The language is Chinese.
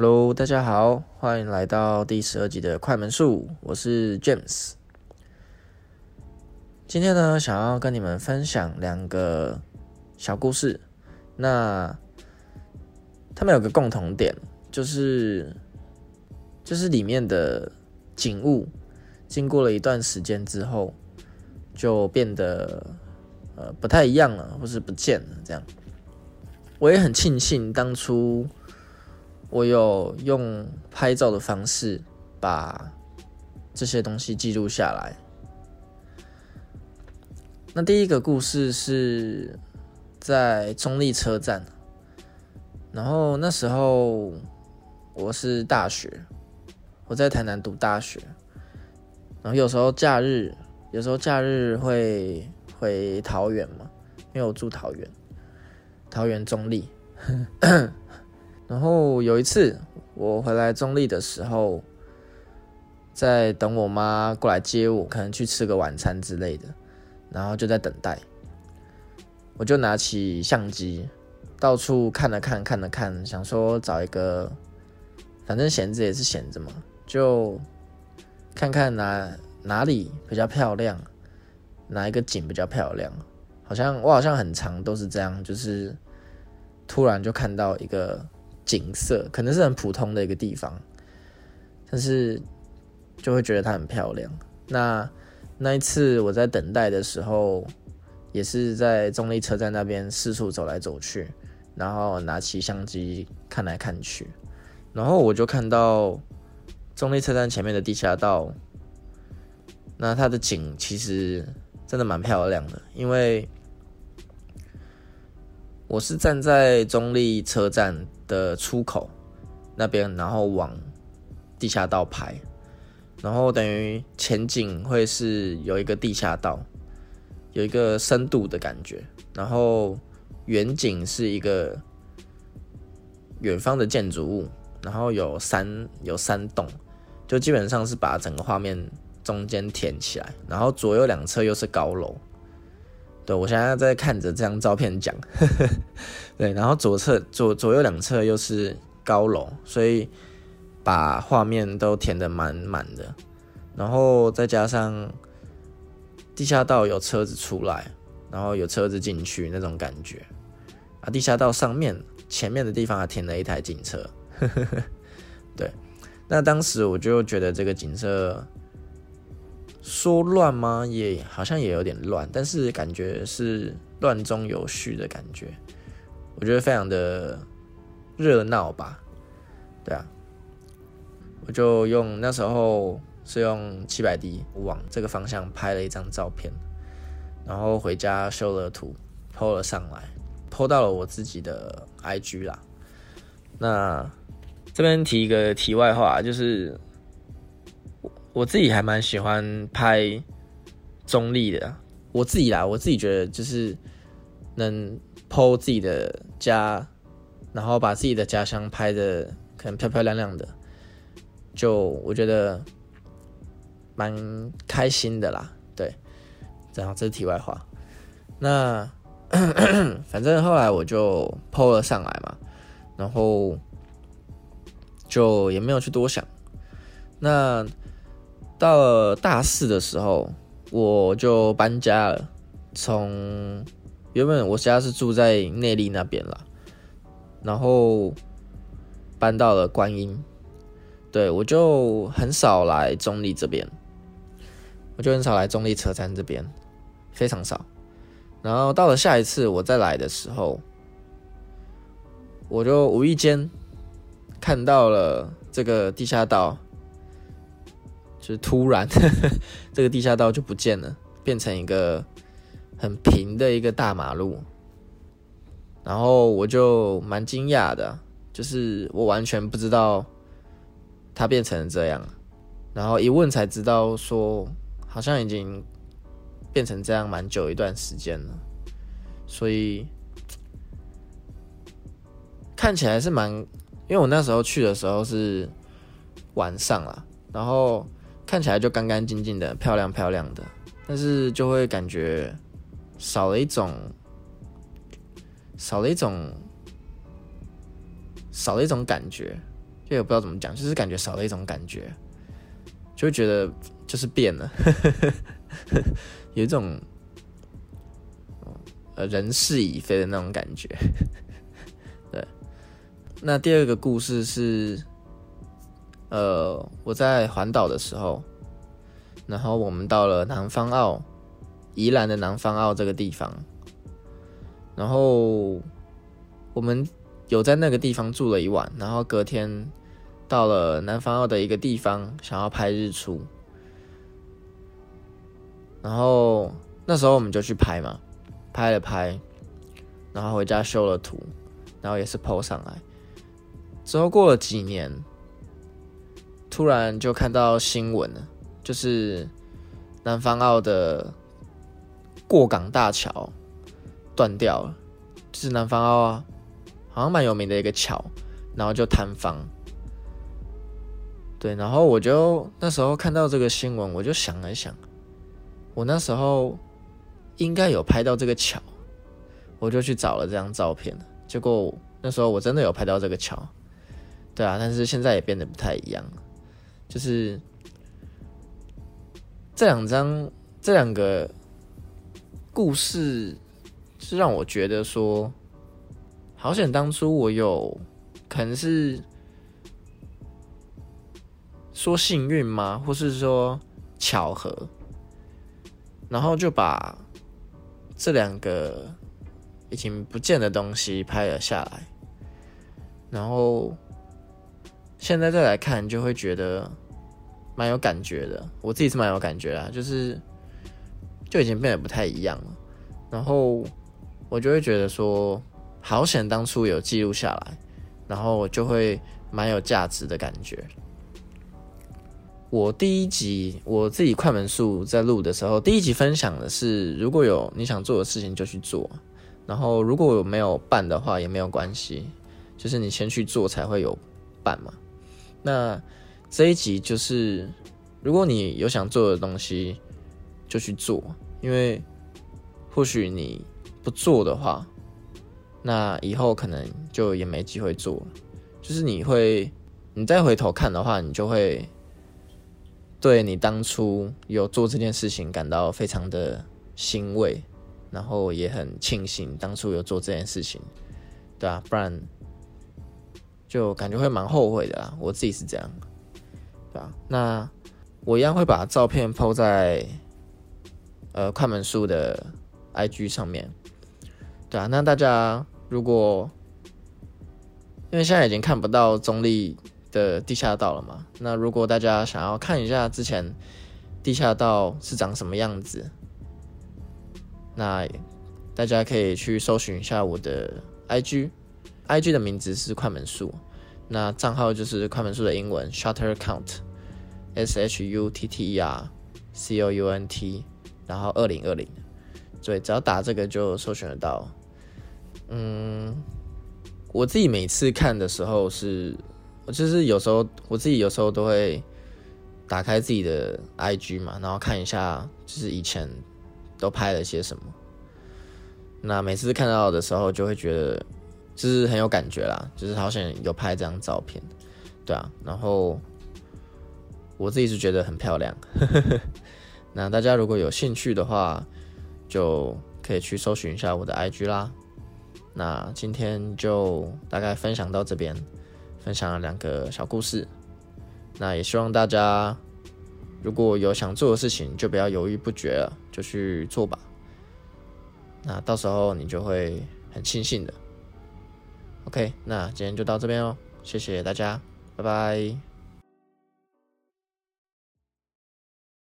Hello，大家好，欢迎来到第十二集的快门术，我是 James。今天呢，想要跟你们分享两个小故事。那他们有个共同点，就是就是里面的景物，经过了一段时间之后，就变得呃不太一样了，或是不见了。这样，我也很庆幸当初。我有用拍照的方式把这些东西记录下来。那第一个故事是在中立车站，然后那时候我是大学，我在台南读大学，然后有时候假日，有时候假日会回桃园嘛，因为我住桃园，桃园中立。然后有一次我回来中立的时候，在等我妈过来接我，可能去吃个晚餐之类的，然后就在等待。我就拿起相机，到处看了看，看了看，想说找一个，反正闲着也是闲着嘛，就看看哪哪里比较漂亮，哪一个景比较漂亮。好像我好像很长都是这样，就是突然就看到一个。景色可能是很普通的一个地方，但是就会觉得它很漂亮。那那一次我在等待的时候，也是在中立车站那边四处走来走去，然后拿起相机看来看去，然后我就看到中立车站前面的地下道，那它的景其实真的蛮漂亮的，因为我是站在中立车站。的出口那边，然后往地下道拍，然后等于前景会是有一个地下道，有一个深度的感觉，然后远景是一个远方的建筑物，然后有山有山洞，就基本上是把整个画面中间填起来，然后左右两侧又是高楼。对，我现在在看着这张照片讲，对，然后左侧左左右两侧又是高楼，所以把画面都填得满满的，然后再加上地下道有车子出来，然后有车子进去那种感觉啊，地下道上面前面的地方还停了一台警车，对，那当时我就觉得这个景色。说乱吗？也好像也有点乱，但是感觉是乱中有序的感觉，我觉得非常的热闹吧。对啊，我就用那时候是用七百 D 往这个方向拍了一张照片，然后回家修了图，PO 了上来，PO 到了我自己的 IG 啦。那这边提一个题外话，就是。我自己还蛮喜欢拍中立的，我自己啦，我自己觉得就是能剖自己的家，然后把自己的家乡拍的可能漂漂亮亮的，就我觉得蛮开心的啦。对，然后这是题外话。那 反正后来我就剖了上来嘛，然后就也没有去多想。那到了大四的时候，我就搬家了。从原本我家是住在内力那边了，然后搬到了观音。对我就很少来中立这边，我就很少来中立车站这边，非常少。然后到了下一次我再来的时候，我就无意间看到了这个地下道。就是突然呵呵，这个地下道就不见了，变成一个很平的一个大马路。然后我就蛮惊讶的，就是我完全不知道它变成这样。然后一问才知道，说好像已经变成这样蛮久一段时间了。所以看起来是蛮，因为我那时候去的时候是晚上了，然后。看起来就干干净净的，漂亮漂亮的，但是就会感觉少了一种，少了一种，少了一种感觉，就也不知道怎么讲，就是感觉少了一种感觉，就会觉得就是变了，有一种呃人事已非的那种感觉。对，那第二个故事是，呃，我在环岛的时候，然后我们到了南方澳，宜兰的南方澳这个地方，然后我们有在那个地方住了一晚，然后隔天。到了南方澳的一个地方，想要拍日出，然后那时候我们就去拍嘛，拍了拍，然后回家修了图，然后也是 PO 上来。之后过了几年，突然就看到新闻了，就是南方澳的过港大桥断掉了，就是南方澳啊，好像蛮有名的一个桥，然后就坍方。对，然后我就那时候看到这个新闻，我就想了想，我那时候应该有拍到这个桥，我就去找了这张照片。结果那时候我真的有拍到这个桥，对啊，但是现在也变得不太一样了。就是这两张这两个故事，是让我觉得说，好险当初我有可能是。说幸运吗？或是说巧合？然后就把这两个已经不见的东西拍了下来，然后现在再来看，就会觉得蛮有感觉的。我自己是蛮有感觉啊，就是就已经变得不太一样了。然后我就会觉得说，好险当初有记录下来，然后就会蛮有价值的感觉。我第一集我自己快门数在录的时候，第一集分享的是如果有你想做的事情就去做，然后如果没有办的话也没有关系，就是你先去做才会有办嘛。那这一集就是如果你有想做的东西就去做，因为或许你不做的话，那以后可能就也没机会做。就是你会你再回头看的话，你就会。对你当初有做这件事情感到非常的欣慰，然后也很庆幸当初有做这件事情，对啊，不然就感觉会蛮后悔的啦。我自己是这样，对吧？那我一样会把照片抛在呃快门书的 IG 上面，对啊。那大家如果因为现在已经看不到中立。的地下道了嘛？那如果大家想要看一下之前地下道是长什么样子，那大家可以去搜寻一下我的 IG IG 的名字是快门数，那账号就是快门数的英文 Shutter Count，S H U T T E R C O U N T，然后二零二零，对，只要打这个就搜寻得到。嗯，我自己每次看的时候是。我就是有时候我自己有时候都会打开自己的 IG 嘛，然后看一下就是以前都拍了些什么。那每次看到的时候，就会觉得就是很有感觉啦，就是好想有拍这张照片，对啊。然后我自己是觉得很漂亮。那大家如果有兴趣的话，就可以去搜寻一下我的 IG 啦。那今天就大概分享到这边。分享了两个小故事，那也希望大家如果有想做的事情，就不要犹豫不决了，就去做吧。那到时候你就会很庆幸的。OK，那今天就到这边哦，谢谢大家，拜拜。